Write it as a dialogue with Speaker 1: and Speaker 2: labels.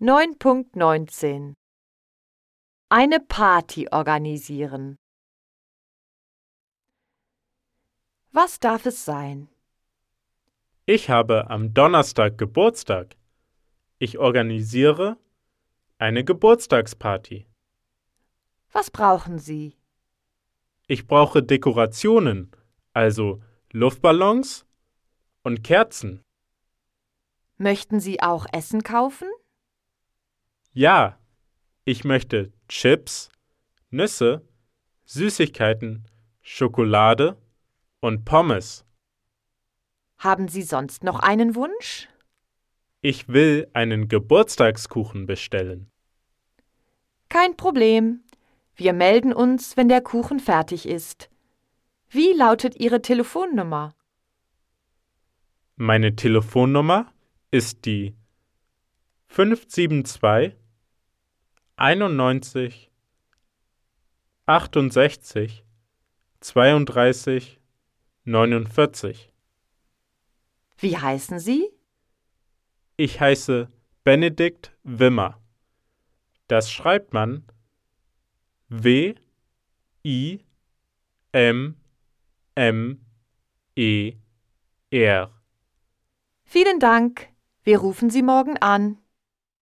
Speaker 1: 9.19 Eine Party organisieren. Was darf es sein?
Speaker 2: Ich habe am Donnerstag Geburtstag. Ich organisiere eine Geburtstagsparty.
Speaker 1: Was brauchen Sie?
Speaker 2: Ich brauche Dekorationen, also Luftballons und Kerzen.
Speaker 1: Möchten Sie auch Essen kaufen?
Speaker 2: Ja, ich möchte Chips, Nüsse, Süßigkeiten, Schokolade und Pommes.
Speaker 1: Haben Sie sonst noch einen Wunsch?
Speaker 2: Ich will einen Geburtstagskuchen bestellen.
Speaker 1: Kein Problem. Wir melden uns, wenn der Kuchen fertig ist. Wie lautet Ihre Telefonnummer?
Speaker 2: Meine Telefonnummer ist die 572 91 68 32 49.
Speaker 1: Wie heißen Sie?
Speaker 2: Ich heiße Benedikt Wimmer. Das schreibt man W I M M E R.
Speaker 1: Vielen Dank. Wir rufen Sie morgen an.